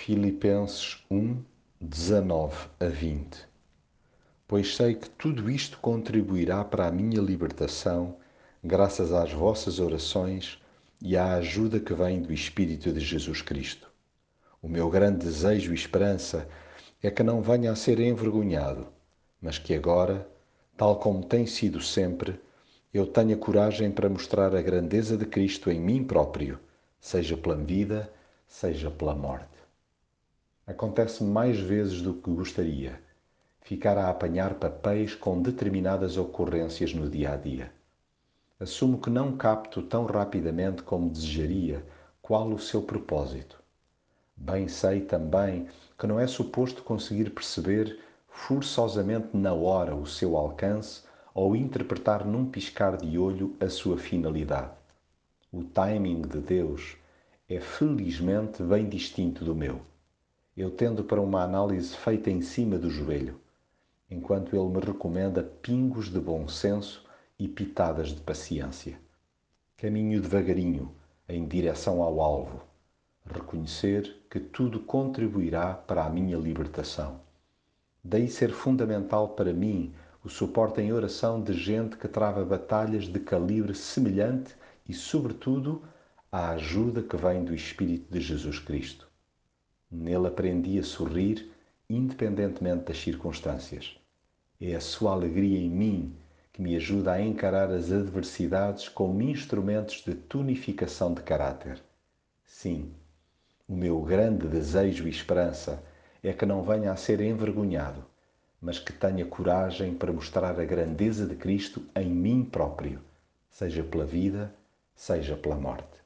Filipenses 1, 19 a 20 Pois sei que tudo isto contribuirá para a minha libertação, graças às vossas orações e à ajuda que vem do Espírito de Jesus Cristo. O meu grande desejo e esperança é que não venha a ser envergonhado, mas que agora, tal como tem sido sempre, eu tenha coragem para mostrar a grandeza de Cristo em mim próprio, seja pela vida, seja pela morte. Acontece mais vezes do que gostaria ficar a apanhar papéis com determinadas ocorrências no dia a dia. Assumo que não capto tão rapidamente como desejaria qual o seu propósito. Bem sei também que não é suposto conseguir perceber forçosamente na hora o seu alcance ou interpretar num piscar de olho a sua finalidade. O timing de Deus é felizmente bem distinto do meu eu tendo para uma análise feita em cima do joelho, enquanto ele me recomenda pingos de bom senso e pitadas de paciência. Caminho devagarinho em direção ao alvo, reconhecer que tudo contribuirá para a minha libertação. Daí ser fundamental para mim o suporte em oração de gente que trava batalhas de calibre semelhante e, sobretudo, a ajuda que vem do Espírito de Jesus Cristo. Nele aprendi a sorrir independentemente das circunstâncias. É a sua alegria em mim que me ajuda a encarar as adversidades como instrumentos de tonificação de caráter. Sim, o meu grande desejo e esperança é que não venha a ser envergonhado, mas que tenha coragem para mostrar a grandeza de Cristo em mim próprio, seja pela vida, seja pela morte.